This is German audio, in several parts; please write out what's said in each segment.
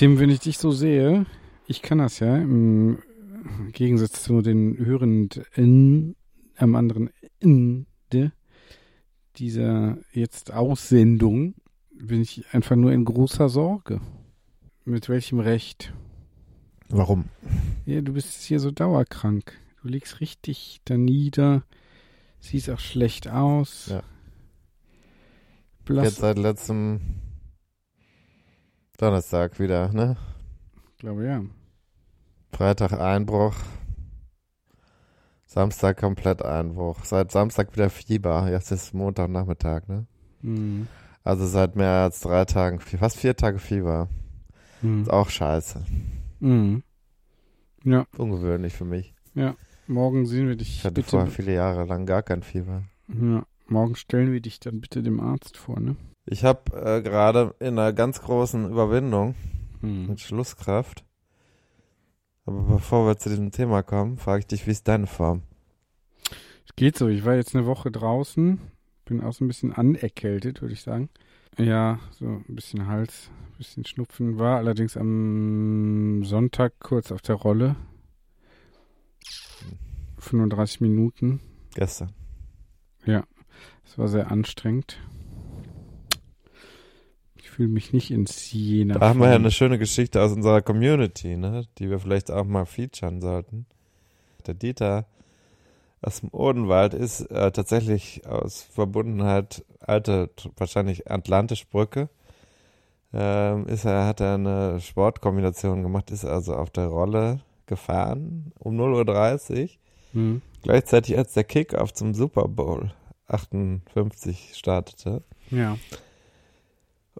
Tim, wenn ich dich so sehe, ich kann das ja, im Gegensatz zu den Hörenden am anderen Ende dieser jetzt Aussendung, bin ich einfach nur in großer Sorge. Mit welchem Recht? Warum? Ja, du bist hier so dauerkrank. Du liegst richtig da nieder, siehst auch schlecht aus. Ja. Blass, Jetzt seit letztem Donnerstag wieder, ne? glaube ja. Freitag Einbruch. Samstag komplett Einbruch. Seit Samstag wieder Fieber. Jetzt ist Montagnachmittag, ne? Mhm. Also seit mehr als drei Tagen, fast vier Tage Fieber. Mhm. Ist auch scheiße. Mhm. Ja, Ungewöhnlich für mich. morgen sehen wir dich Ich hatte bitte. vorher viele Jahre lang gar kein Fieber. Ja, morgen stellen wir dich dann bitte dem Arzt vor, ne? Ich habe äh, gerade in einer ganz großen Überwindung Mhm. mit Schlusskraft. Aber bevor wir zu diesem Thema kommen, frage ich dich, wie ist deine Form? Es geht so. Ich war jetzt eine Woche draußen, bin auch so ein bisschen anerkältet, würde ich sagen. Ja, so ein bisschen Hals, ein bisschen Schnupfen war allerdings am Sonntag kurz auf der Rolle. 35 Minuten. Gestern. Es war sehr anstrengend. Ich fühle mich nicht in Siena. Da haben wir ja eine schöne Geschichte aus unserer Community, ne? die wir vielleicht auch mal featuren sollten. Der Dieter aus dem Odenwald ist äh, tatsächlich aus Verbundenheit alte, wahrscheinlich Atlantischbrücke. Ähm, ist er, hat er eine Sportkombination gemacht, ist also auf der Rolle gefahren um 0.30 Uhr. Mhm. Gleichzeitig als der Kickoff zum Super Bowl 58 startete. Ja.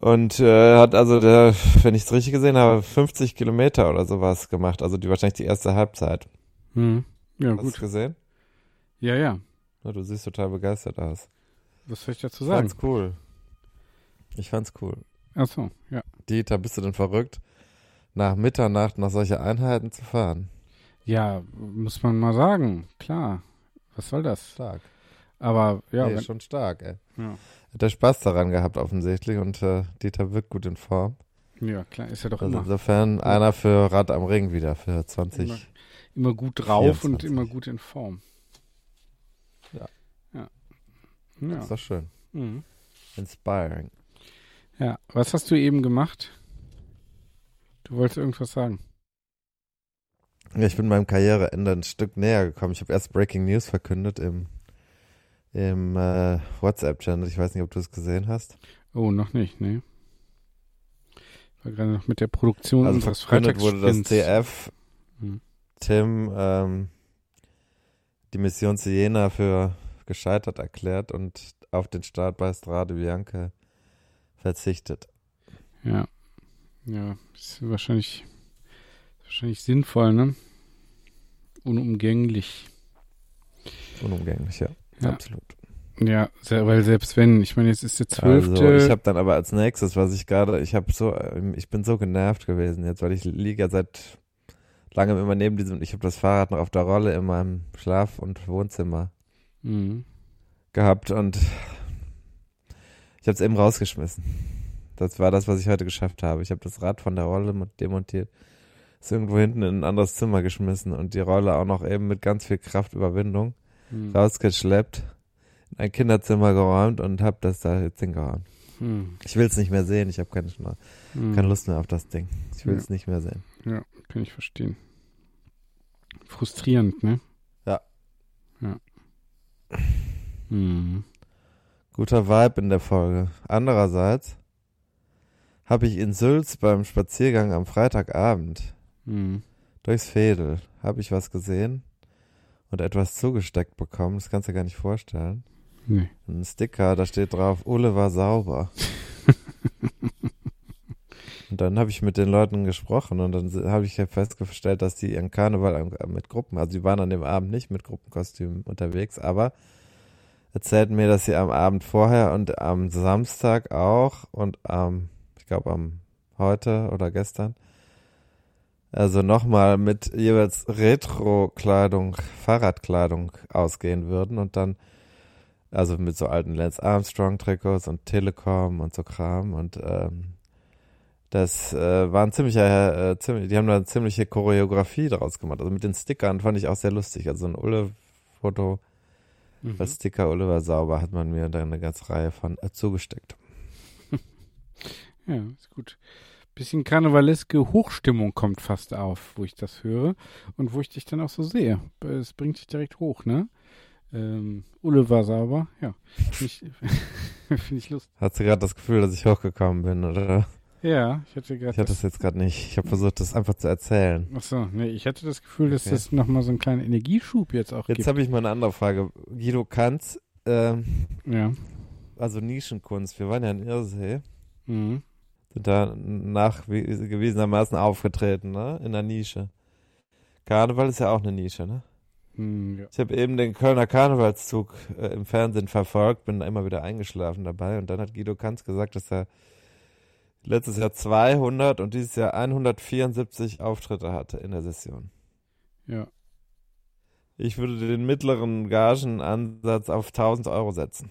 Und äh, hat also, der, wenn ich es richtig gesehen habe, 50 Kilometer oder sowas gemacht. Also die wahrscheinlich die erste Halbzeit. Mhm. Ja, Hast du gesehen? Ja, ja. Na, du siehst total begeistert aus. Was soll ich dazu Ich sagen? fand's cool. Ich fand's cool. Ach so, ja. Dieter, bist du denn verrückt, nach Mitternacht noch solche Einheiten zu fahren? Ja, muss man mal sagen. Klar. Was soll das? Stark. Aber ja, nee, wenn, schon stark, ey. ja. Hat er Spaß daran gehabt offensichtlich und äh, Dieter wirkt gut in Form. ja, klar, ist ja doch Also immer, insofern einer für Rad am Ring wieder für 20. immer, immer gut drauf und 24. immer gut in Form. Ja. Ja. Ist Ja. doch schön. Mhm. Inspiring. ja. Was hast du eben gemacht? Du wolltest irgendwas sagen. Ja, ich bin meinem Karriereende ein Stück näher gekommen. Ich habe erst Breaking News verkündet im, im äh, WhatsApp-Channel. Ich weiß nicht, ob du es gesehen hast. Oh, noch nicht, ne? Ich war gerade noch mit der Produktion Also unseres verkündet wurde, Freitagssprints. TF Hm. Tim ähm, die Mission Siena für gescheitert erklärt und auf den Start bei Strade Bianca verzichtet. Ja. Ja, ist wahrscheinlich, wahrscheinlich sinnvoll, ne? Unumgänglich. Unumgänglich, ja. Ja. Absolut. Ja, weil selbst wenn, ich meine, jetzt ist der zwölfte. Also ich habe dann aber als nächstes, was ich gerade, ich habe so, ähm, ich bin so genervt gewesen jetzt, weil ich liege ja seit langem immer neben diesem, ich habe das Fahrrad noch auf der Rolle in meinem Schlaf- und Wohnzimmer Mhm. gehabt und ich habe es eben rausgeschmissen. Das war das, was ich heute geschafft habe. Ich habe das Rad von der Rolle mo- demontiert, ist irgendwo hinten in ein anderes Zimmer geschmissen und die Rolle auch noch eben mit ganz viel Kraft Überwindung Mhm. rausgeschleppt ein Kinderzimmer geräumt und habe das da jetzt hingehauen. Hm. Ich will es nicht mehr sehen. Ich habe keine, Hm. keine Lust mehr auf das Ding. Ich will Ja. es nicht mehr sehen. Ja, kann ich verstehen. Frustrierend, ne? Ja. Ja. Hm. Guter Vibe in der Folge. Andererseits habe ich in Sülz beim Spaziergang am Freitagabend Hm. durchs Fädel habe ich was gesehen und etwas zugesteckt bekommen. Das kannst du dir gar nicht vorstellen. Nee. Ein Sticker, da steht drauf, Ulle war sauber. und dann habe ich mit den Leuten gesprochen und dann habe ich festgestellt, dass die ihren Karneval mit Gruppen, also die waren an dem Abend nicht mit Gruppenkostümen unterwegs, aber erzählten mir, dass sie am Abend vorher und am Samstag auch und am, ich glaube am heute oder gestern, also nochmal mit jeweils Retro-Kleidung, Fahrradkleidung ausgehen würden und dann also mit so alten Lance Armstrong Trikots und Telekom und so Kram und ähm, das äh, war ein ziemlicher, äh, ziemlich, die haben da eine ziemliche Choreografie draus gemacht. Also mit den Stickern fand ich auch sehr lustig. Also ein Ulle-Foto, Mhm. das Sticker Ulle war sauber, hat man mir da eine ganze Reihe von äh, zugesteckt. Ja, ist gut. Bisschen karnevaleske Hochstimmung kommt fast auf, wo ich das höre und wo ich dich dann auch so sehe. Es bringt dich direkt hoch, ne? Ähm, Ulle war sauber, ja. Finde ich, find ich lustig. Hast du gerade das Gefühl, dass ich hochgekommen bin, oder? Ja, ich hatte gerade Ich hatte das jetzt gerade nicht. Ich habe versucht, das einfach zu erzählen. Achso, nee, ich hatte das Gefühl, dass Okay. das nochmal so einen kleinen Energieschub jetzt auch Jetzt gibt. habe ich mal eine andere Frage. Guido Kanz, ähm, Ja. also Nischenkunst. Wir waren ja in Irsee. Mhm. Sind da nachgewiesenermaßen aufgetreten, ne? In der Nische. Karneval ist ja auch eine Nische, ne? Mhm, ja. Ich habe eben den Kölner Karnevalszug äh, im Fernsehen verfolgt, bin da immer wieder eingeschlafen dabei und dann hat Guido Kanz gesagt, dass er letztes Jahr 200 und dieses Jahr 174 Auftritte hatte in der Session. ja. Ich würde den mittleren Gagenansatz auf 1000 Euro setzen.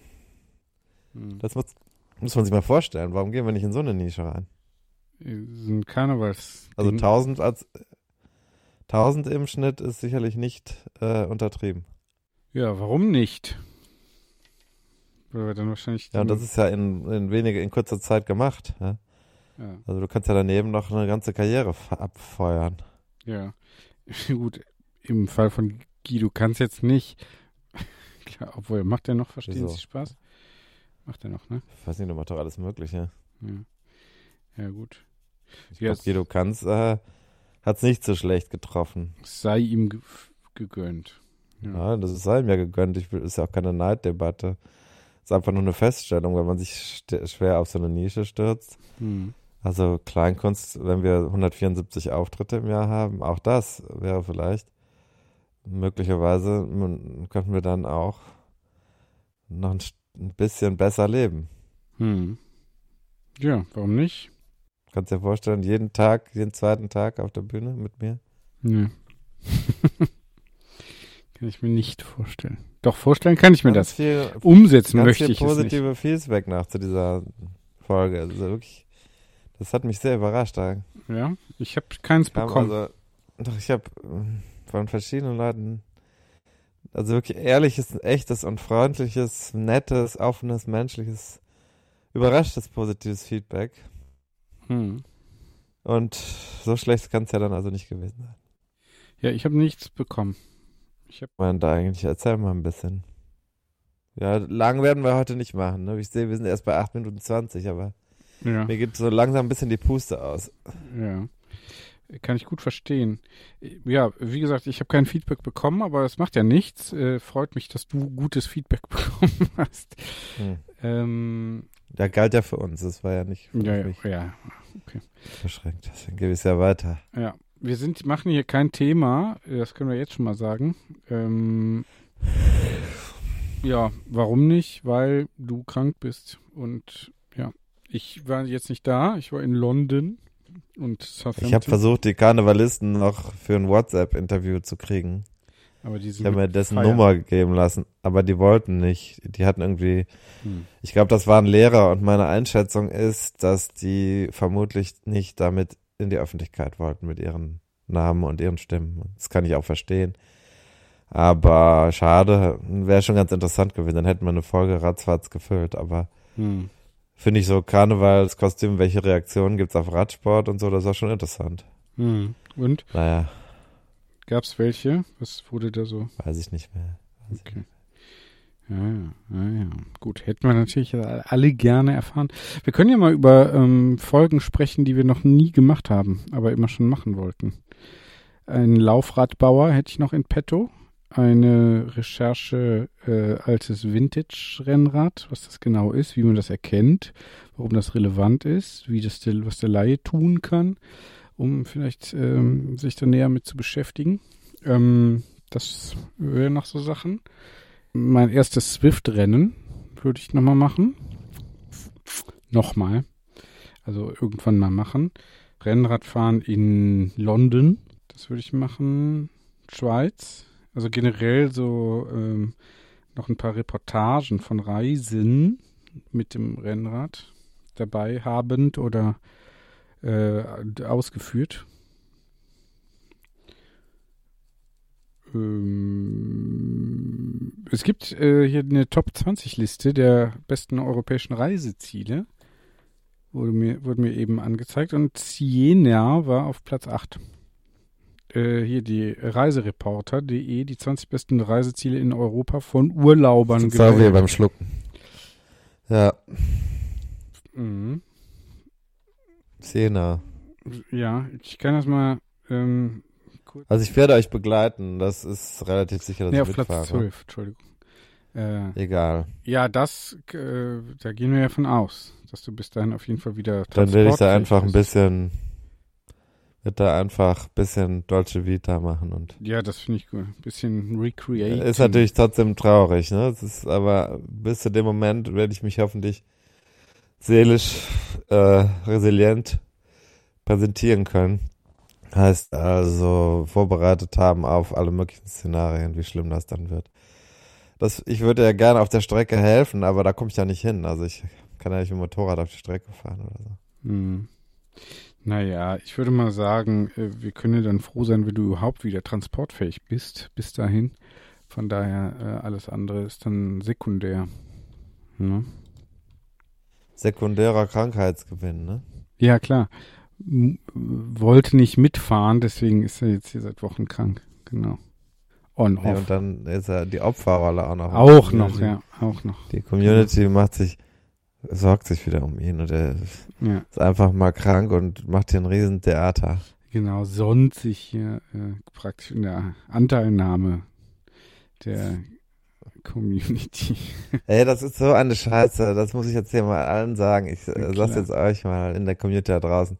Mhm. Das muss, muss man sich mal vorstellen. Warum gehen wir nicht in so eine Nische rein? Ein Karnevals. Also 1000 als 1000 im Schnitt ist sicherlich nicht äh, untertrieben. Ja, warum nicht? Weil wir dann wahrscheinlich. Ja, und das ist ja in, in wenige, in kurzer Zeit gemacht. Ja? Ja, Also du kannst ja daneben noch eine ganze Karriere abfeuern. ja. Gut, im Fall von Guido kann es jetzt nicht. Klar, obwohl, macht er noch, verstehen Wieso? Sie Spaß? Macht er noch, ne? Ich weiß nicht, du machst doch alles Mögliche. Ja. Ja, gut. Ich glaube, es- Guido Kanz äh, hat es nicht so schlecht getroffen. Es sei ihm ge gegönnt. Ja. Ja, das ist ihm ja gegönnt. Ich will, ist ja auch keine Neiddebatte. Ist einfach nur eine Feststellung, wenn man sich schwer auf so eine Nische stürzt. Hm. Also Kleinkunst, wenn wir 174 Auftritte im Jahr haben, auch das wäre vielleicht möglicherweise könnten wir dann auch noch ein, ein bisschen besser leben. Hm. Ja, warum nicht? Kannst dir vorstellen, jeden Tag, jeden zweiten Tag auf der Bühne mit mir? Nee. kann ich mir nicht vorstellen. Doch, vorstellen kann ich mir Ganz das. viel, Umsetzen ganz möchte viel ich es nicht. positive Feedback nach zu dieser Folge. Also wirklich, das hat mich sehr überrascht. Ja, ich habe keins bekommen. also, doch ich habe von verschiedenen Leuten also wirklich ehrliches, echtes und freundliches, nettes, offenes, menschliches, überraschtes, positives Feedback. hm. Und so schlecht kann es ja dann also nicht gewesen sein. Ja, ich habe nichts bekommen. Ich habe meine, da eigentlich, erzähl mal ein bisschen. Ja, lang werden wir heute nicht machen. Ne? Ich sehe, wir sind erst bei 8 Minuten 20, aber ja, mir geht so langsam ein bisschen die Puste aus. ja. Kann ich gut verstehen. Ja, wie gesagt, ich habe kein Feedback bekommen, aber es macht ja nichts. Äh, freut mich, dass du gutes Feedback bekommen hast. Hm. Ähm, Der galt ja für uns, das war ja nicht ja, ja, ja, beschränkt. Deswegen gebe ich es ja weiter. ja. Wir sind, machen hier kein Thema, das können wir jetzt schon mal sagen. Ähm, ja, warum nicht? Weil du krank bist. Und ja, ich war jetzt nicht da, ich war in London und Southampton. Ich habe versucht, die Karnevalisten noch für ein WhatsApp-Interview zu kriegen. aber die Ich sind habe mir dessen feiern. Nummer geben lassen, aber die wollten nicht. Die hatten irgendwie, Hm. ich glaube, das waren Lehrer und meine Einschätzung ist, dass die vermutlich nicht damit in die Öffentlichkeit wollten mit ihren Namen und ihren Stimmen. Das kann ich auch verstehen. Aber schade, wäre schon ganz interessant gewesen. Dann hätten wir eine Folge ratzfatz gefüllt. Aber Hm. Finde ich so Karnevalskostüm, welche Reaktionen gibt's auf Radsport und so, das war schon interessant. Hm. Und Naja, gab's welche? Was wurde da so? weiß ich nicht mehr. Okay. Ja, ja, ja, ja. Gut, hätten wir natürlich alle gerne erfahren. Wir können ja mal über ähm, Folgen sprechen, die wir noch nie gemacht haben, aber immer schon machen wollten. Ein Laufradbauer hätte ich noch in petto. Eine Recherche äh, altes Vintage-Rennrad, was das genau ist, wie man das erkennt, warum das relevant ist, wie das der, was der Laie tun kann, um vielleicht ähm, sich da näher mit zu beschäftigen. Ähm, das wären noch so Sachen. Mein erstes Swift-Rennen würde ich nochmal machen. Nochmal. Also irgendwann mal machen. Rennradfahren in London. Das würde ich machen. Schweiz. Also generell so ähm, noch ein paar Reportagen von Reisen mit dem Rennrad dabei habend oder äh, ausgeführt. Ähm, es gibt äh, hier eine Top 20 Liste der besten europäischen Reiseziele. Wurde mir, wurde mir eben angezeigt. Und Siena war auf Platz 8. Äh, hier die Reisereporter.de, die 20 besten Reiseziele in Europa von Urlaubern Das war wir gewählt. beim Schlucken. Ja, Mhm. Siena. Ja, ich kann das mal. Ähm, kurz. Also ich werde euch begleiten, das ist relativ sicher, dass Nee, ich auf Platz mitfahre. 12, Entschuldigung. Äh, Egal. ja, das, äh, da gehen wir ja von aus, dass du bis dahin auf jeden Fall wieder Dann werde ich da einfach ein bisschen, wird da einfach ein bisschen Dolce Vita machen und Ja, das finde ich gut. Ein bisschen recreate. ist natürlich trotzdem traurig, ne? Es ist aber bis zu dem Moment werde ich mich hoffentlich seelisch äh, resilient präsentieren können. Heißt also vorbereitet haben auf alle möglichen Szenarien, wie schlimm das dann wird. Das, ich würde ja gerne auf der Strecke helfen, aber da komme ich ja nicht hin. Also ich kann ja nicht mit dem Motorrad auf die Strecke fahren oder so. Hm. Naja, ich würde mal sagen, äh, wir können ja dann froh sein, wenn du überhaupt wieder transportfähig bist, bis dahin. Von daher, äh, alles andere ist dann sekundär. Ne? Sekundärer Krankheitsgewinn, ne? Ja, klar. M wollte nicht mitfahren, deswegen ist er jetzt hier seit Wochen krank. Genau. On, Ja, off. und dann ist ja die Opferrolle auch noch. auch noch, ja, auch noch. Die Community macht sich, sorgt sich wieder um ihn und er Ja, ist einfach mal krank und macht hier ein riesen Theater. genau, sonnt sich hier äh, praktisch in der Anteilnahme der Community. Ey, das ist so eine Scheiße, das muss ich jetzt hier mal allen sagen. Ich Ja, äh, sag's jetzt euch mal in der Community da draußen.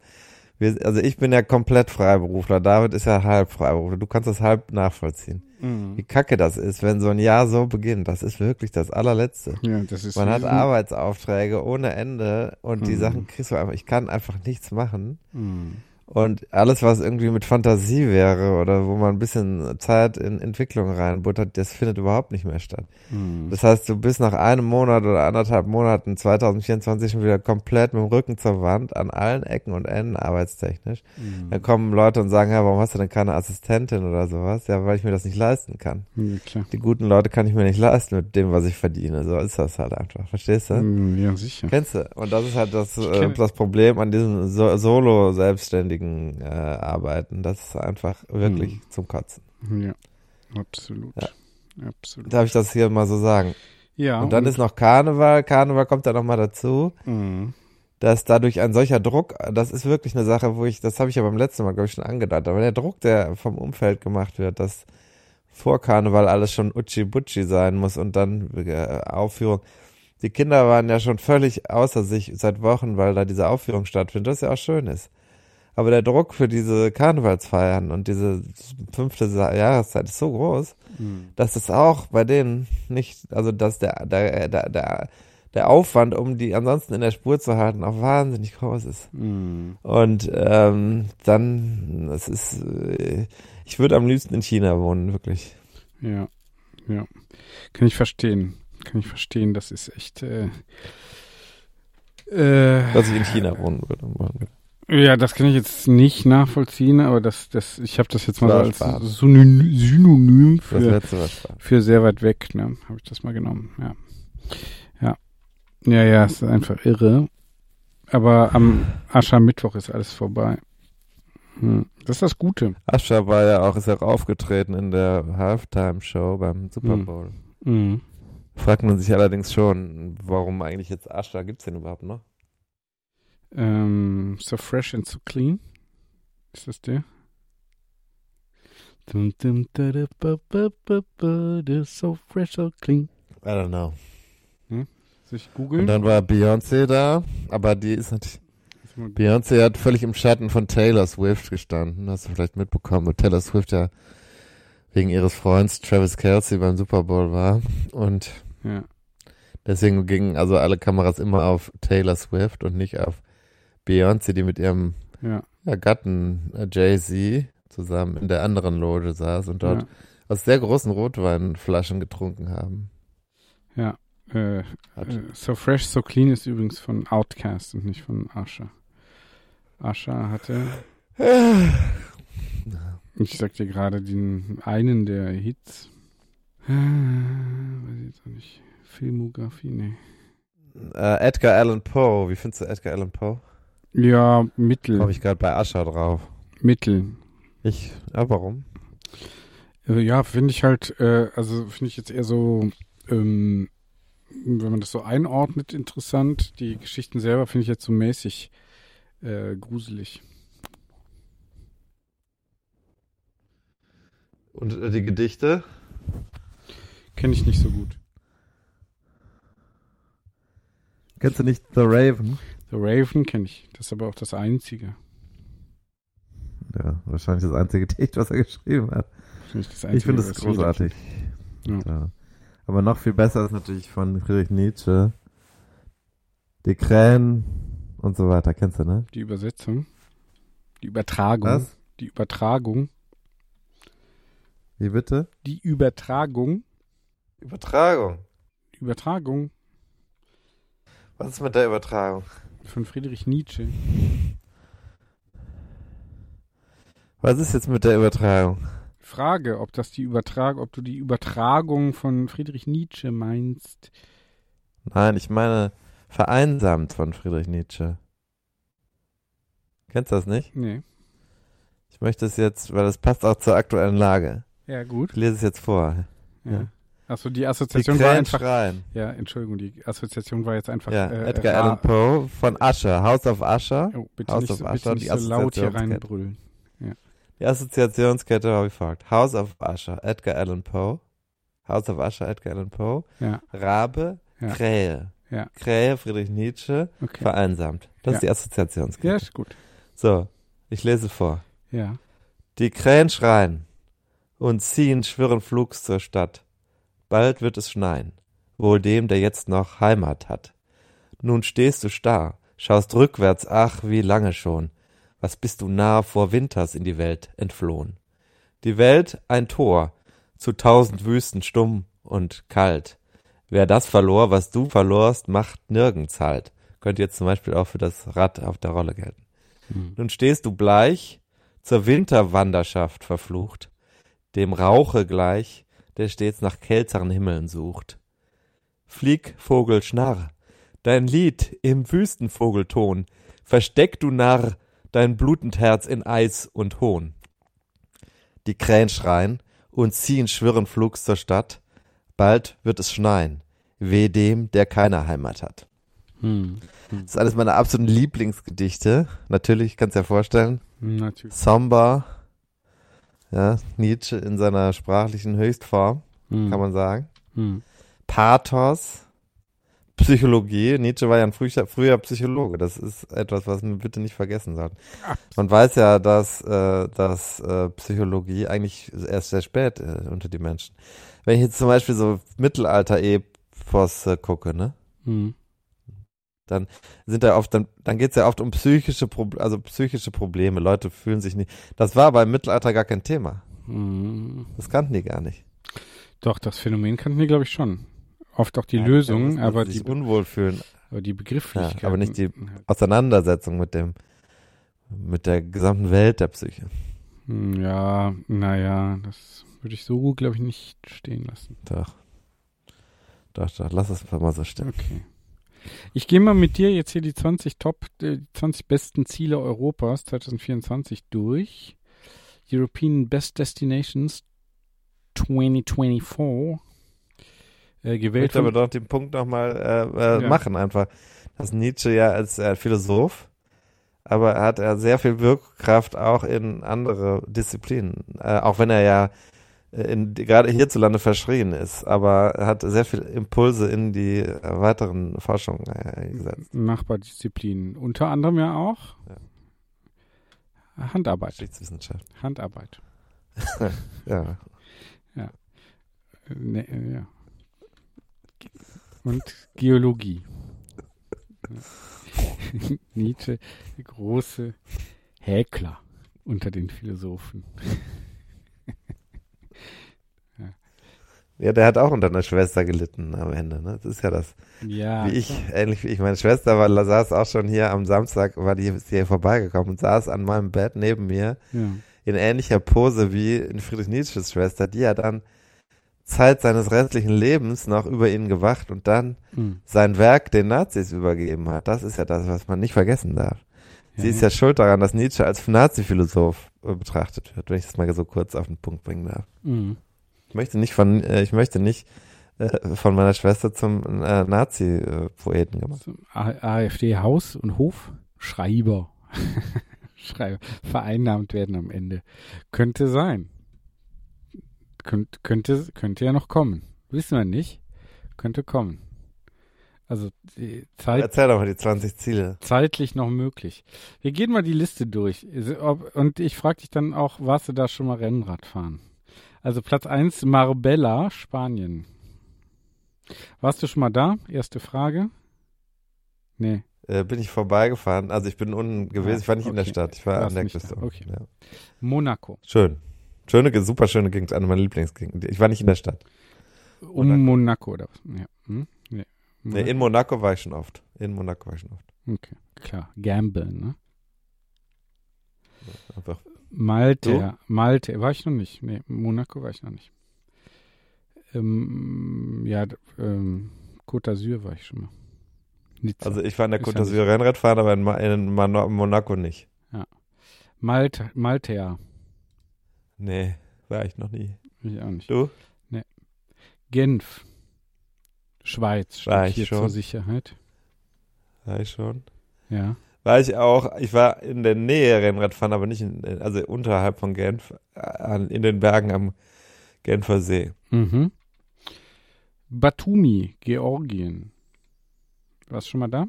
Wir, also ich bin ja komplett Freiberufler, David ist ja halb Freiberufler. Du kannst das halb nachvollziehen. Mhm. Wie kacke das ist, wenn so ein Jahr so beginnt. Das ist wirklich das allerletzte. Ja, das ist Man hat Arbeitsaufträge ohne Ende und die Mhm. Sachen kriegst du einfach, ich kann einfach nichts machen. Mhm. Und alles, was irgendwie mit Fantasie wäre oder wo man ein bisschen Zeit in Entwicklung reinbuttert, das findet überhaupt nicht mehr statt. Mhm. Das heißt, du bist nach einem Monat oder anderthalb Monaten 2024 schon wieder komplett mit dem Rücken zur Wand an allen Ecken und Enden arbeitstechnisch. Mhm. Dann kommen Leute und sagen, ja, warum hast du denn keine Assistentin oder sowas? Ja, weil ich mir das nicht leisten kann. Klar. Die guten Leute kann ich mir nicht leisten mit dem, was ich verdiene. So ist das halt einfach. Verstehst du? Mhm, Ja, sicher. Kennst du? Und das ist halt das, äh, das Problem an diesen so Solo-Selbstständigen äh, Arbeiten. Das ist einfach wirklich Mhm. zum Kotzen. Ja, absolut. Ja. Absolut. Darf ich das hier mal so sagen? Ja, und dann ist noch Karneval. Karneval kommt da nochmal dazu, Mhm. dass dadurch ein solcher Druck, das ist wirklich eine Sache, wo ich, das habe ich ja beim letzten Mal, glaube ich, schon angedeutet, aber der Druck, der vom Umfeld gemacht wird, dass vor Karneval alles schon Uchi-Butschi sein muss und dann äh, Aufführung. Die Kinder waren ja schon völlig außer sich seit Wochen, weil da diese Aufführung stattfindet, was ja auch schön ist. Aber der Druck für diese Karnevalsfeiern und diese fünfte Jahreszeit ist so groß, Mhm. dass es auch bei denen nicht, also dass der, der, der, der, der Aufwand, um die ansonsten in der Spur zu halten, auch wahnsinnig groß ist. Mhm. Und ähm, dann, das ist, äh, ich würde am liebsten in China wohnen, wirklich. Ja, ja. Kann ich verstehen. Kann ich verstehen. Das ist echt. Äh, äh, Dass ich in China wohnen würde. Ja, das kann ich jetzt nicht nachvollziehen, aber das, das, ich habe das jetzt mal so als. Synonym Synonym Das für, für sehr weit weg, ne? Habe ich das mal genommen, ja. Ja. Ja, ja, es ist einfach irre. Aber am Aschermittwoch ist alles vorbei. Hm. Das ist das Gute. Ascher war ja auch, ist auch aufgetreten in der Halftime-Show beim Super Hm. Bowl. Mhm. Fragt man sich allerdings schon, warum eigentlich jetzt Ascher gibt's denn überhaupt noch? Ähm, so fresh and so clean. Ist das der? So fresh, so clean. I don't know. Soll ich Und googeln? dann war Beyoncé da, aber die ist natürlich, Beyoncé hat völlig im Schatten von Taylor Swift gestanden, hast du vielleicht mitbekommen, wo Taylor Swift ja wegen ihres Freundes Travis Kelsey beim Super Bowl war und Ja. deswegen gingen also alle Kameras immer auf Taylor Swift und nicht auf Beyoncé, die mit ihrem Ja. ja, Gatten äh, Jay-Z zusammen in der anderen Loge saß und dort aus sehr großen Rotweinflaschen getrunken haben. ja. Äh, äh, so fresh, so clean ist übrigens von Outcast und nicht von Asher. Asher hatte, ich sag dir gerade den einen der Hits. Äh, weiß ich jetzt auch nicht. Filmografie, nee. äh, Edgar Allan Poe, wie findest du Edgar Allan Poe? Ja, Mittel. Komme ich gerade bei Ascher drauf. Mittel. Ich, aber warum? Äh, Ja, finde ich halt, äh, also finde ich jetzt eher so, ähm, wenn man das so einordnet, interessant. Die Geschichten selber finde ich jetzt so mäßig äh, gruselig. Und äh, die Gedichte? Kenne ich nicht so gut. Kennst du nicht The Raven? The Raven kenne ich. Das ist aber auch das einzige. Ja, wahrscheinlich das einzige Gedicht, was er geschrieben hat. Finde ich das Ich finde es großartig. Ja. Ja. Aber noch viel besser ist natürlich von Friedrich Nietzsche. Die Krähen und so weiter. Kennst du, ne? Die Übersetzung. Die Übertragung. Was? Die Übertragung. Wie bitte? Die Übertragung. Übertragung. Übertragung Was ist mit der Übertragung? Von Friedrich Nietzsche. Was ist jetzt mit der Übertragung? Frage, ob das die Übertragung, ob du die Übertragung von Friedrich Nietzsche meinst. Nein, ich meine vereinsamt von Friedrich Nietzsche. Kennst du das nicht? Nee. Ich möchte es jetzt, weil das passt auch zur aktuellen Lage. Ja, gut. Ich lese es jetzt vor. Ja. Ja. Achso, die Die Assoziation war Krähen einfach. schreien. Ja, Entschuldigung, die Assoziation war jetzt einfach. Ja, äh, Edgar ra- Allan Poe von Usher, House of Usher. Oh, bitte House nicht of so, Usher, bitte die nicht so laut hier reinbrüllen. Die Assoziationskette war wie folgt. House of Usher, Edgar Allan Poe. House of Usher, Edgar Allan Poe. Ja, Rabe, Ja. Krähe. Ja. Krähe, Friedrich Nietzsche, okay. vereinsamt. Das Ja. ist die Assoziationskette. Ja, ist gut. So, ich lese vor. Ja. Die Krähen schreien und ziehen schwirren Flugs zur Stadt. Bald wird es schneien, wohl dem, der jetzt noch Heimat hat. Nun stehst du starr, schaust rückwärts, ach, wie lange schon. Was bist du nah vor Winters in die Welt entflohen? Die Welt ein Tor, zu tausend Wüsten stumm und kalt. Wer das verlor, was du verlorst, macht nirgends halt. Könnte jetzt zum Beispiel auch für das Rad auf der Rolle gelten. Hm. Nun stehst du bleich, zur Winterwanderschaft verflucht, dem Rauche gleich, der stets nach kälteren Himmeln sucht. Flieg, Vogel, schnarr, dein Lied im Wüstenvogelton, versteck du Narr, dein blutend Herz in Eis und Hohn. Die Krähen schreien und ziehen schwirren flugs zur Stadt, bald wird es schneien, weh dem, der keine Heimat hat. Hm. Das ist eines meiner absoluten Lieblingsgedichte. Natürlich, kannst du dir vorstellen. Hm, Natürlich. Somber. Ja, Nietzsche in seiner sprachlichen Höchstform, Hm. kann man sagen. Hm. Pathos. Psychologie. Nietzsche war ja ein früher, früher Psychologe. Das ist etwas, was wir bitte nicht vergessen sollten. Man weiß ja, dass, äh, dass äh, Psychologie eigentlich erst sehr spät äh, unter die Menschen. Wenn ich jetzt zum Beispiel so Mittelalter-Epos äh, gucke, ne? Hm. Sind da oft, dann, dann geht es ja oft um psychische, Pro also psychische Probleme. Leute fühlen sich nicht. Das war beim Mittelalter gar kein Thema. Hm. Das kannten die gar nicht. Doch, das Phänomen kannten wir, glaube ich, schon. Oft auch die Ja, Lösung, aber sich die, unwohl fühlen. aber die Begrifflichkeit. Ja, aber nicht die- Auseinandersetzung mit dem mit der gesamten Welt der Psyche. Hm, Ja, naja, das würde ich so, glaube ich, nicht stehen lassen. Doch. Doch, doch, lass es einfach mal so stehen. Okay. Ich gehe mal mit dir jetzt hier die 20 Top, äh, die 20 besten Ziele Europas 2024 durch. European Best Destinations 2024. Äh, Ich gewählt möchte aber doch den Punkt nochmal äh, äh, Ja. machen, einfach. Dass Nietzsche ja als äh, Philosoph, aber er hat er sehr viel Wirkkraft auch in andere Disziplinen. Äh, auch wenn er ja in, gerade hierzulande verschrien ist, aber er hat sehr viel Impulse in die weiteren Forschungen äh, gesetzt. Nachbardisziplinen. Unter anderem ja auch Handarbeit. Geschichtswissenschaft. Handarbeit. Ja. Äh, Ne, äh, ja. Und Geologie. Ja. Nietzsche, große Häkler unter den Philosophen. Ja, der hat auch unter einer Schwester gelitten am Ende. Ne? Das ist ja das. Ja. Wie ich, ähnlich wie ich. Meine Schwester war, saß auch schon hier am Samstag, war die ist hier vorbeigekommen und saß an meinem Bett neben mir Ja. in ähnlicher Pose wie in Friedrich Nietzsches Schwester. Die hat dann Zeit seines restlichen Lebens noch über ihn gewacht und dann Hm. sein Werk den Nazis übergeben hat. Das ist ja das, was man nicht vergessen darf. Sie Ja, ist ja schuld daran, dass Nietzsche als Nazi-Philosoph äh, betrachtet wird, wenn ich das mal so kurz auf den Punkt bringen darf. Hm. Ich möchte nicht von, äh, ich möchte nicht äh, von meiner Schwester zum äh, Nazi-Poeten gemacht. Zum A- AfD Haus und Hof Schreiber. Vereinnahmt werden am Ende. Könnte sein. Könnt, könnte, könnte ja noch kommen. Wissen wir nicht. Könnte kommen. Also die Zeit, Erzähl doch mal die 20 Ziele. zeitlich noch möglich. Wir gehen mal die Liste durch. Ob- Und ich frage dich dann auch, warst du da schon mal Rennrad fahren? Also Platz 1, Marbella, Spanien. Warst du schon mal da? Erste Frage. Nee. Äh, bin ich vorbeigefahren. Also ich bin unten gewesen. Ah, ich war nicht in der okay. Stadt. Ich war an warst der nicht Küste. Okay. Ja. Monaco. Schön. Schöne, super schöne Gegend. Eine meiner Lieblingsgegenden. Ich war nicht in der Stadt. Um Monaco. Monaco oder was? Ja. Hm? Nee. Nee, in Monaco war ich schon oft. In Monaco war ich schon oft. Okay, klar. Gamble, ne? Einfach. Malte, ja. Malte, war ich noch nicht. Nee, Monaco war ich noch nicht. Ähm, ja, ähm, Côte d'Azur war ich schon mal. Nizza. Also ich war in der Côte ja d'Azur Rennradfahren, aber in, in Monaco nicht. Malte, Malte, ja. Nee, war ich noch nie. Ich auch nicht. Du? Genf. Schweiz steht War ich hier schon. zur Sicherheit. War ich schon. Ja. War ich auch, ich war in der Nähe Rennradfahren, aber nicht in, also unterhalb von Genf, äh, an- in den Bergen am Genfer See. Mhm. Batumi, Georgien. Warst du schon mal da?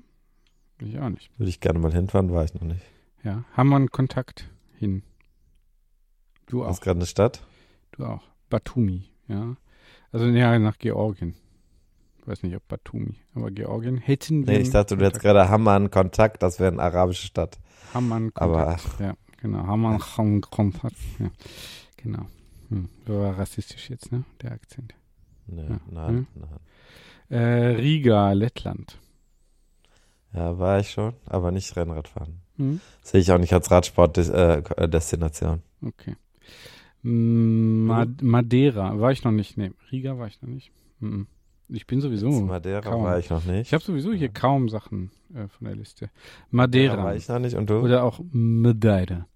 Ich auch nicht. Würde ich gerne mal hinfahren, war ich noch nicht. Ja. Haben wir einen Kontakt hin? Du auch. ist gerade eine Stadt. Du auch. Batumi, ja. Also ja, nach Georgien. Weiß nicht, ob Batumi, aber Georgien hätten wir. Nee, ich dachte, du hättest gerade Hamman Kontakt, das wäre eine arabische Stadt. Hamman Aber Kontakt. Ja, genau. Hamman Kontakt. Ja, genau. Hm. War rassistisch jetzt, ne? Der Akzent. nee, Ja. nein, Hm? nein. Äh, Riga, Lettland. Ja, war ich schon, aber nicht Rennradfahren. Hm? Sehe ich auch nicht als Radsport-Destination. Okay. Mm, Ma Madeira, war ich noch nicht. Nee, Riga war ich noch nicht. Mhm. Ich bin sowieso. Madeira kaum. war ich noch nicht. Ich habe sowieso hier kaum Sachen äh, von der Liste. Ja, Madeira. war ich noch nicht. Und du? Oder auch Madeira.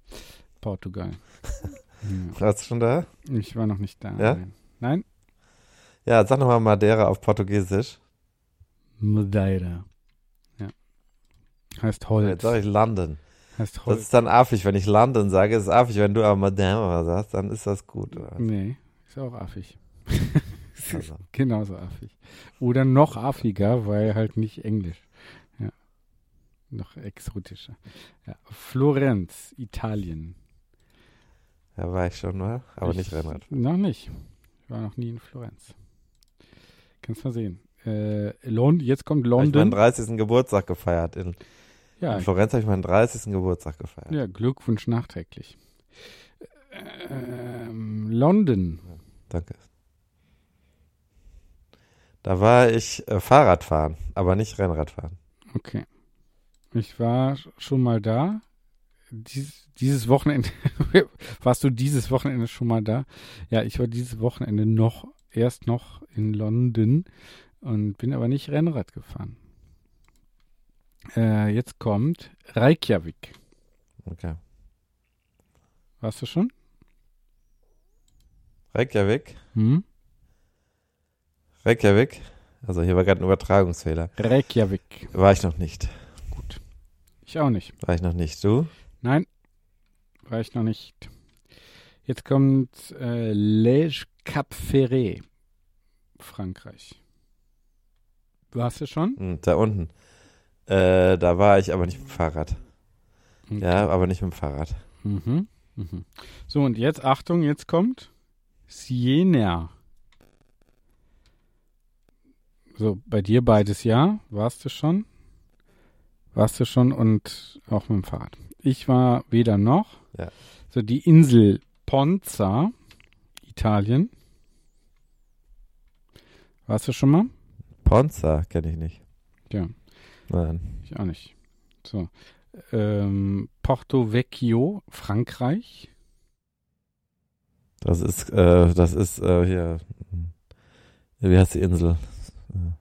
Portugal. ja. Warst du schon da? Ich war noch nicht da. Ja? Nein. Nein? Ja, sag nochmal Madeira auf Portugiesisch. Madeira. Ja. Heißt Holz. Jetzt sage ich London. heißt Das Holz. ist dann affig, wenn ich London sage. ist es affig, wenn du aber Madeira sagst, dann ist das gut. oder? Nee, ist auch affig. Also, Genauso affig. Oder noch affiger, weil halt nicht Englisch. Ja. Noch exotischer. Ja. Florenz, Italien. ja, war ich schon mal, aber ich, nicht Rennrad. Noch nicht. Ich war noch nie in Florenz. Kannst mal sehen. Äh, Lond jetzt kommt Habe ich meinen London. 30. Geburtstag gefeiert. In, Ja, in Florenz habe ich meinen 30. Geburtstag gefeiert. ja, Glückwunsch nachträglich. Ähm, London. Danke. Da war ich äh, Fahrradfahren, aber nicht Rennradfahren. Okay. Ich war schon mal da. dies, dieses Wochenende, warst du dieses Wochenende schon mal da? Ja, ich war dieses Wochenende noch, erst noch in London und bin aber nicht Rennrad gefahren. Äh, jetzt kommt Reykjavik. Okay. Warst du schon? Reykjavik? Hm? Reykjavik? Also hier war gerade ein Übertragungsfehler. Reykjavik. War ich noch nicht. Gut. Ich auch nicht. War ich noch nicht. Du? Nein, war ich noch nicht. Jetzt kommt äh, Lège Cap Ferré, Frankreich. Warst du schon? Hm, da unten. Äh, da war ich aber nicht mit dem Fahrrad. Okay. Ja, aber nicht mit dem Fahrrad. Mhm. Mhm. So, und jetzt, Achtung, jetzt kommt Siena. So, bei dir beides ja. Warst du schon? Warst du schon und auch mit dem Fahrrad. Ich war weder noch. Ja. So, die Insel Ponza, Italien. Warst du schon mal? Ponza kenne ich nicht. Ja. Nein. Ich auch nicht. So. Ähm, Porto Vecchio, Frankreich. Das ist, äh, das ist äh, hier. Wie heißt die Insel? Äh,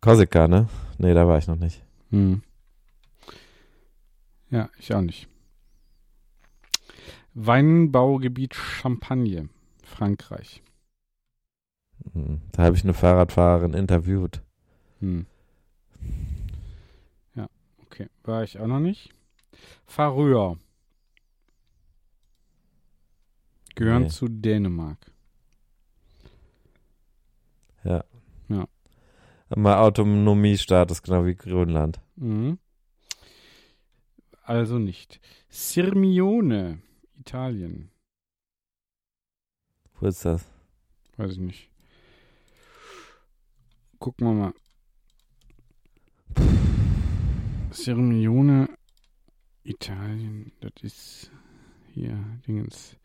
Korsika, ne? Nee, da war ich noch nicht. Hm. Ja, ich auch nicht. Weinbaugebiet Champagne, Frankreich. Hm, Da habe ich eine Fahrradfahrerin interviewt. Hm. Ja, okay. War ich auch noch nicht. Färöer. Gehören Nee. zu Dänemark. Ja. Mal Autonomiestatus, genau wie Grönland. Mhm. Also nicht. Sirmione, Italien. Wo ist das? Weiß ich nicht. Gucken wir mal. Sirmione, Italien, das ist hier, Dingens.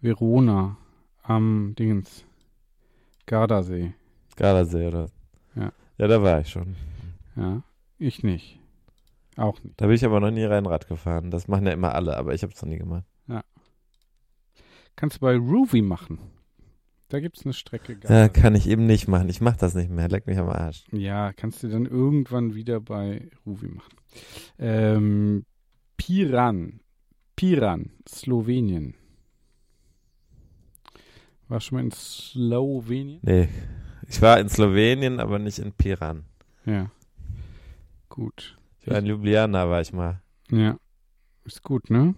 Verona am Dingens. Gardasee. Gardasee, oder? Ja. Ja, da war ich schon. Ja, ich nicht. Auch nicht. Da bin ich aber noch nie Rennrad gefahren. Das machen ja immer alle, aber ich habe es noch nie gemacht. Kannst du bei Ruby machen. Da gibt es eine Strecke. Ja, kann ich eben nicht machen. Ich mache das nicht mehr. Leck mich am Arsch. Ja, kannst du dann irgendwann wieder bei Ruvi machen. Ähm, Piran. Piran, Slowenien. War schon mal in Slowenien? Nee. Ich war in Slowenien, aber nicht in Piran. Ja. Gut. Ich war in Ljubljana, war ich mal. Ja. Ist gut, ne?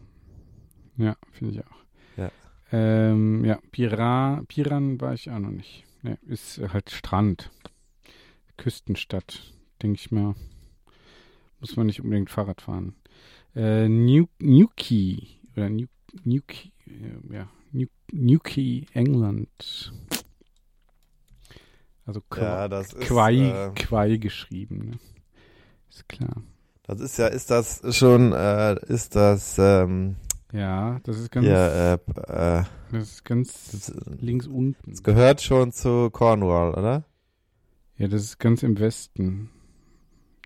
Ja, finde ich auch. Ja. Ähm, ja, Piran, Piran war ich auch noch nicht. Ne, ist halt Strand. Küstenstadt, denke ich mal. Muss man nicht unbedingt Fahrrad fahren. Äh, New, Newquay oder New, Newquay, ja, New, Newquay, England. Also Qu Ja, das ist, Quai, äh, Quai geschrieben, ne? Ist klar. Das ist ja, ist das schon, äh, ist das, ähm, Ja, das ist ganz, ja, äh, äh, das ist ganz das, links unten. das gehört schon zu Cornwall, oder? Ja, das ist ganz im Westen.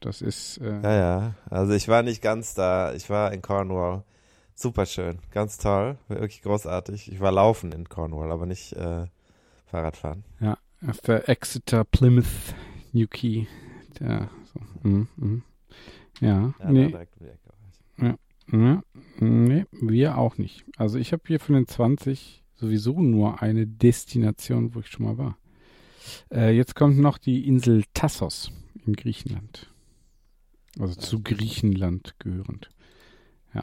Das ist, äh, Ja, ja. Also ich war nicht ganz da. Ich war in Cornwall. Super schön, ganz toll, wirklich großartig. Ich war laufen in Cornwall, aber nicht äh, Fahrradfahren. auf der Exeter, Plymouth, Newquay. Da, so. Mhm, mhm. Ja, Ja, nee, ich. ja, nee, wir auch nicht. Also ich habe hier von den 20 sowieso nur eine Destination, wo ich schon mal war. Äh, jetzt kommt noch die Insel Tassos in Griechenland. Also zu Griechenland gehörend. Ja.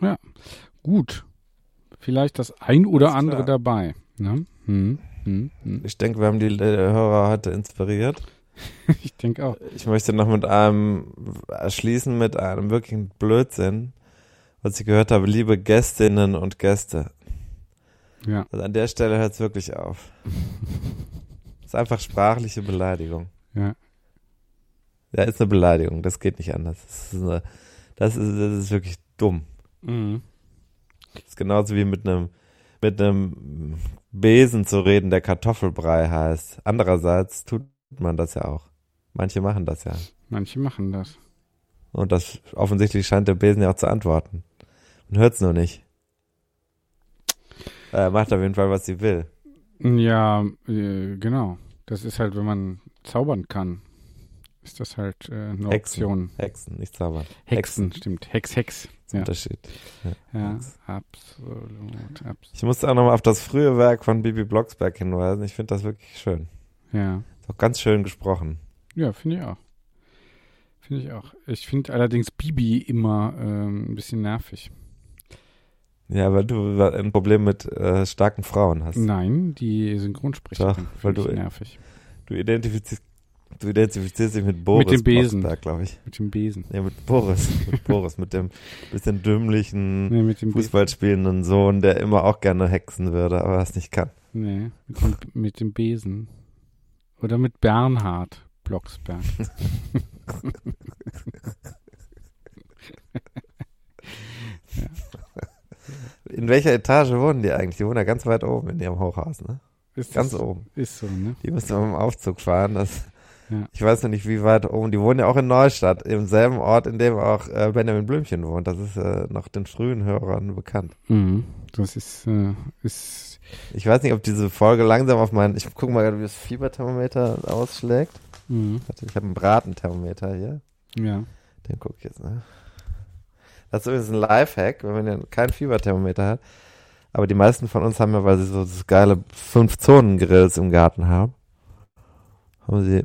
Ja, gut. Vielleicht das ein oder andere klar. dabei. Ne? Hm, hm, hm. Ich denke, wir haben die äh, Hörer heute inspiriert. Ich denke auch. Ich möchte noch mit einem schließen mit einem wirklichen Blödsinn, was ich gehört habe. Liebe Gästinnen und Gäste. Ja. Also an der Stelle hört es wirklich auf. Das ist einfach sprachliche Beleidigung. Ja. Ja, ist eine Beleidigung. Das geht nicht anders. Das ist, eine, das ist, das ist wirklich dumm. Mhm. Das ist genauso wie mit einem mit einem Besen zu reden, der Kartoffelbrei heißt. Andererseits tut man das ja auch. Manche machen das ja. Manche machen das. Und das offensichtlich scheint der Besen ja auch zu antworten. Und hört's nur nicht. Äh, macht auf jeden Fall, was sie will. Ja, äh, genau. Das ist halt, wenn man zaubern kann, ist das halt äh, eine Hexen. Option. Hexen, nicht zaubern. Hexen, stimmt. Hex, Hex. Ja. Ja, Unterschied. ja Hex. absolut, absolut. Ich musste auch nochmal auf das frühe Werk von Bibi Blocksberg hinweisen. Ich finde das wirklich schön. Ja, Ist auch ganz schön gesprochen. ja finde ich auch. Finde ich auch. Ich finde allerdings Bibi immer ähm, ein bisschen nervig. Ja, weil du ein Problem mit äh, starken Frauen hast. Nein, die Synchronsprecherin Doch, weil du- nervig. Du identifizierst, du identifizierst dich mit Boris dem Besen. Glaube ich. Mit dem Besen. Nee, mit Boris. mit Boris, mit dem bisschen dümmlichen, Nee, mit dem Besen. Fußball spielenden Sohn, der immer auch gerne hexen würde, aber es nicht kann. Nee, mit dem, mit dem Besen. Oder mit Bernhard Blocksberg. In welcher Etage wohnen die eigentlich? Die wohnen ja ganz weit oben in ihrem Hochhaus, ne? Ist Ganz das, oben. Ist so, ne? Die müssen mit dem Aufzug fahren. Das, Ja. Ich weiß noch nicht, wie weit oben. Die wohnen ja auch in Neustadt, im selben Ort, in dem auch äh, Benjamin Blümchen wohnt. Das ist äh, noch den frühen Hörern bekannt. Mhm. Das ist, äh, ist, Ich weiß nicht, ob diese Folge langsam auf meinen. Ich gucke mal gerade, wie das Fieberthermometer ausschlägt. mhm. Warte, ich habe einen Bratenthermometer hier. ja. Den gucke ich jetzt, ne? Das ist übrigens ein Lifehack, wenn man ja kein Fieberthermometer hat. Aber die meisten von uns haben ja, weil sie so das geile Fünf-Zonen-Grills im Garten haben, haben sie.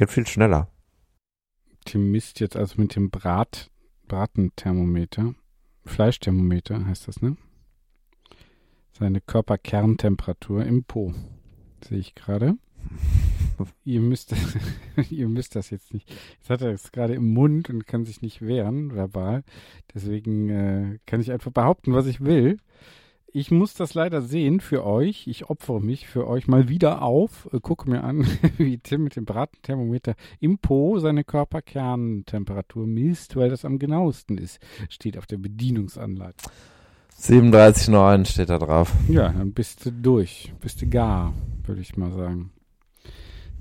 Geht viel schneller. Tim misst jetzt also mit dem Brat, Bratenthermometer, Fleischthermometer heißt das, ne? Seine Körperkerntemperatur im Po. Sehe ich gerade. Ihr müsst, ihr müsst das jetzt nicht. Jetzt hat er es gerade im Mund und kann sich nicht wehren, verbal. Deswegen äh, kann ich einfach behaupten, was ich will. Ich muss das leider sehen für euch. Ich opfere mich für euch mal wieder auf. Äh, gucke mir an, wie Tim mit dem Bratenthermometer im Po seine Körperkerntemperatur misst, weil das am genauesten ist. Steht auf der Bedienungsanleitung. 37,9 steht da drauf. Ja, dann bist du durch. Bist du gar, würde ich mal sagen.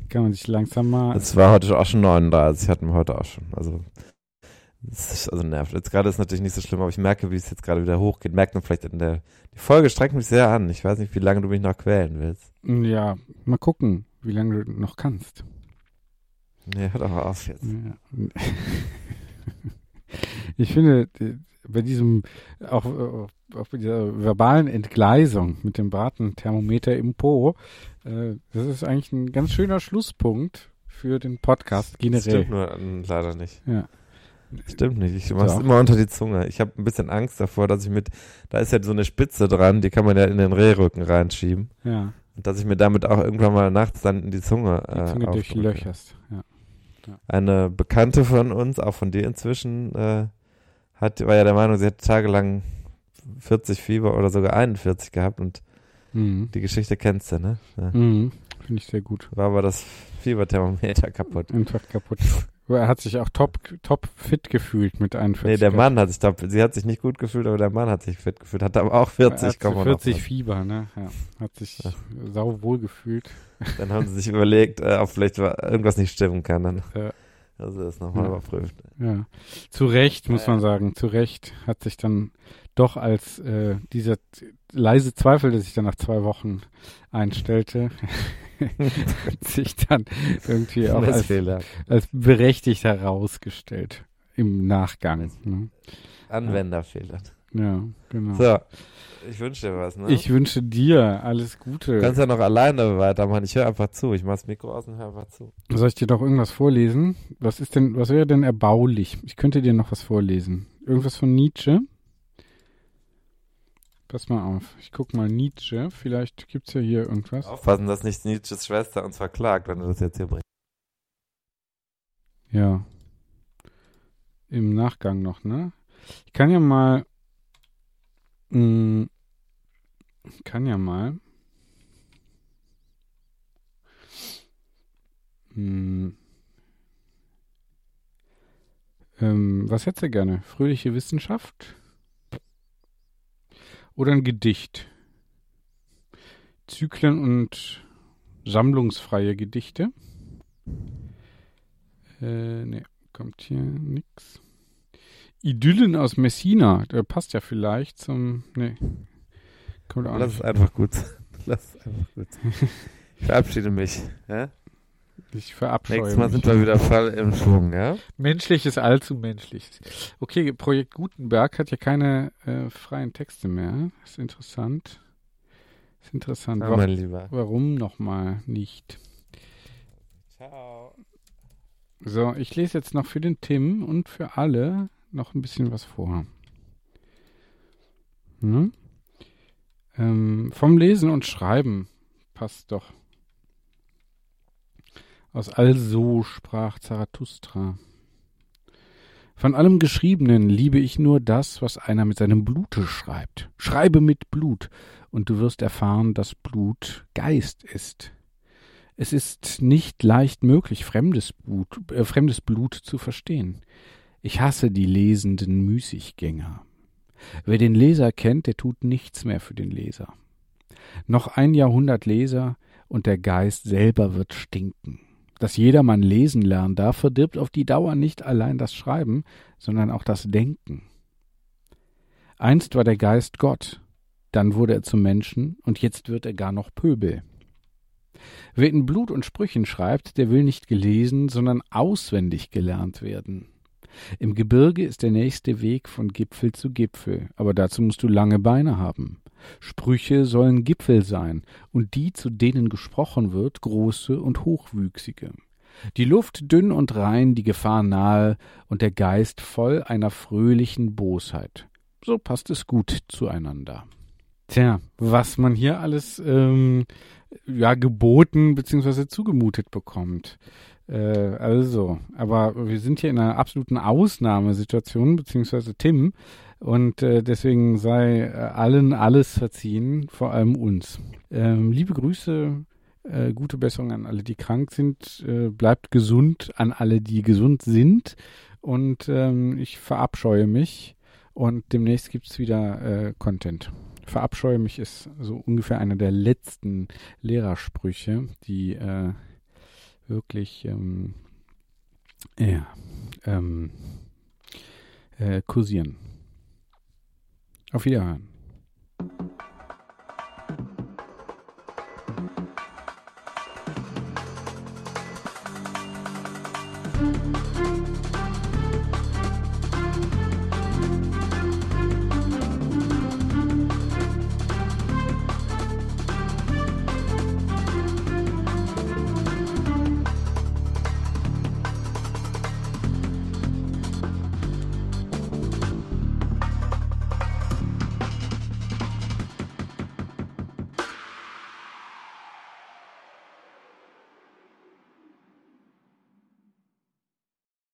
Kann man sich langsam mal. Es war heute auch schon 39, hatten wir heute auch schon. Also, es ist also nervt. Jetzt gerade ist natürlich nicht so schlimm, aber ich merke, wie es jetzt gerade wieder hochgeht. Merkt man vielleicht in der. Die Folge strengt mich sehr an. Ich weiß nicht, wie lange du mich noch quälen willst. Ja, mal gucken, wie lange du noch kannst. Nee, hör doch mal auf jetzt. Ja. Ich finde, bei diesem, auch, auch bei dieser verbalen Entgleisung mit dem Bratenthermometer im Po, äh, das ist eigentlich ein ganz schöner Schlusspunkt für den Podcast Das generell. stimmt nur äh, leider nicht. Ja. Stimmt nicht. Ich mach's Doch. immer unter die Zunge. Ich habe ein bisschen Angst davor, dass ich mit, da ist ja so eine Spitze dran, die kann man ja in den Rehrücken reinschieben. Ja, Und dass ich mir damit auch irgendwann mal nachts dann in die Zunge, die äh, Zunge aufdrücke. durchlöcherst. Ja. Eine Bekannte von uns, auch von dir inzwischen, äh, hat, war ja der Meinung, sie hätte tagelang 40 Fieber oder sogar 41 gehabt und Mhm. die Geschichte kennst du, ne? Ja. Mhm. Finde ich sehr gut. War aber das Fieberthermometer kaputt. Einfach kaputt. Aber er hat sich auch top, top fit gefühlt mit 41. Nee, der Mann hat sich, glaub, sie hat sich nicht gut gefühlt, aber der Mann hat sich fit gefühlt, hat aber auch 40, er hat komm mal 40 noch Fieber, ne? Ja. Hat sich Ja. sau wohl gefühlt. Dann haben sie sich überlegt, äh, ob vielleicht wa- irgendwas nicht stimmen kann. Dann Ja. also das nochmal Ja. überprüft. Ja, zu Recht, muss Ja, man sagen. Zu Recht hat sich dann doch als äh, dieser leise Zweifel, der sich dann nach zwei Wochen einstellte, hat sich dann irgendwie auch als, als berechtigt herausgestellt im Nachgang. Ne? Anwenderfehler. Ja, genau. So, ich wünsche dir was, ne? Ich wünsche dir alles Gute. Du kannst ja noch alleine weitermachen. Ich höre einfach zu. Ich mach das Mikro aus und höre einfach zu. Soll ich dir doch irgendwas vorlesen? Was ist denn, was wäre denn erbaulich? Ich könnte dir noch was vorlesen. Irgendwas von Nietzsche? Pass mal auf. Ich guck mal Nietzsche. Vielleicht gibt's ja hier irgendwas. Aufpassen, dass nicht Nietzsches Schwester uns verklagt, wenn du das jetzt hier bringst. Ja. Im Nachgang noch, ne? Ich kann ja mal. Mh, ich kann ja mal. Mh, ähm, was hättest du gerne? Fröhliche Wissenschaft? Oder ein Gedicht? Zyklen und sammlungsfreie Gedichte? Äh, ne, kommt hier nix. Idyllen aus Messina, der passt ja vielleicht zum. Ne. Kommt auch Lass es nicht. einfach gut. Lass es einfach gut. Ich verabschiede mich. Ja? Ich verabscheue Nächstes Mal mich. sind wir wieder voll im Schwung, ja? Menschliches, allzu menschliches. Okay, Projekt Gutenberg hat ja keine äh, freien Texte mehr. Ist interessant. Ist interessant. Wa mein Lieber. warum nochmal nicht? Ciao. So, ich lese jetzt noch für den Tim und für alle noch ein bisschen was vor. Hm? Ähm, vom Lesen und Schreiben passt doch. Aus Also sprach Zarathustra. Von allem Geschriebenen liebe ich nur das, was einer mit seinem Blute schreibt. Schreibe mit Blut, und du wirst erfahren, dass Blut Geist ist. Es ist nicht leicht möglich, fremdes Blut, äh, fremdes Blut zu verstehen. Ich hasse die lesenden Müßiggänger. Wer den Leser kennt, der tut nichts mehr für den Leser. Noch ein Jahrhundert Leser und der Geist selber wird stinken. Dass jedermann lesen lernen darf, verdirbt auf die Dauer nicht allein das Schreiben, sondern auch das Denken. Einst war der Geist Gott, dann wurde er zum Menschen und jetzt wird er gar noch Pöbel. Wer in Blut und Sprüchen schreibt, der will nicht gelesen, sondern auswendig gelernt werden. Im Gebirge ist der nächste Weg von Gipfel zu Gipfel, aber dazu musst du lange Beine haben. Sprüche sollen Gipfel sein, und die, zu denen gesprochen wird, große und hochwüchsige. Die Luft dünn und rein, die Gefahr nahe, und der Geist voll einer fröhlichen Bosheit. So passt es gut zueinander. Tja, was man hier alles ähm, ja geboten bzw. zugemutet bekommt. Äh, also, aber wir sind hier in einer absoluten Ausnahmesituation, beziehungsweise Tim, und äh, deswegen sei äh, allen alles verziehen, vor allem uns. Ähm, liebe Grüße, äh, gute Besserung an alle, die krank sind. Äh, bleibt gesund an alle, die gesund sind. Und ähm, ich verabscheue mich. Und demnächst gibt's wieder äh, Content. Verabscheue mich ist so ungefähr einer der letzten Lehrersprüche, die äh, wirklich ähm, ja, ähm, äh, kursieren. Auf Wiederhören.